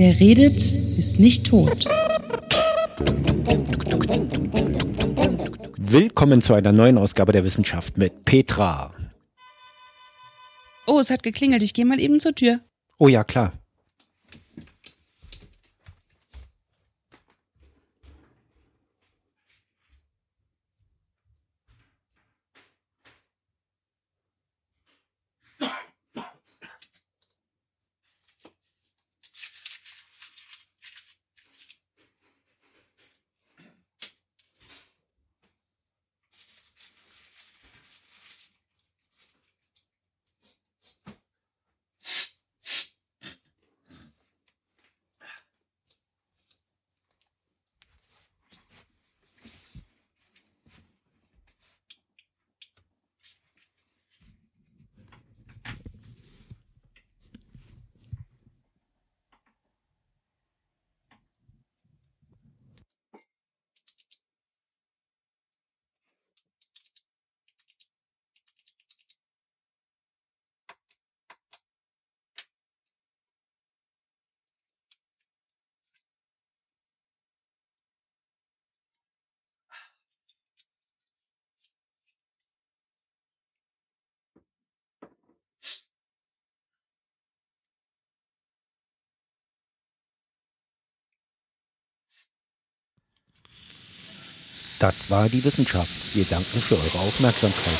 Wer redet, ist nicht tot. Willkommen zu einer neuen Ausgabe der Wissenschaft mit Petra. Oh, es hat geklingelt. Ich gehe mal eben zur Tür. Oh ja, klar. Das war die Wissenschaft. Wir danken für eure Aufmerksamkeit.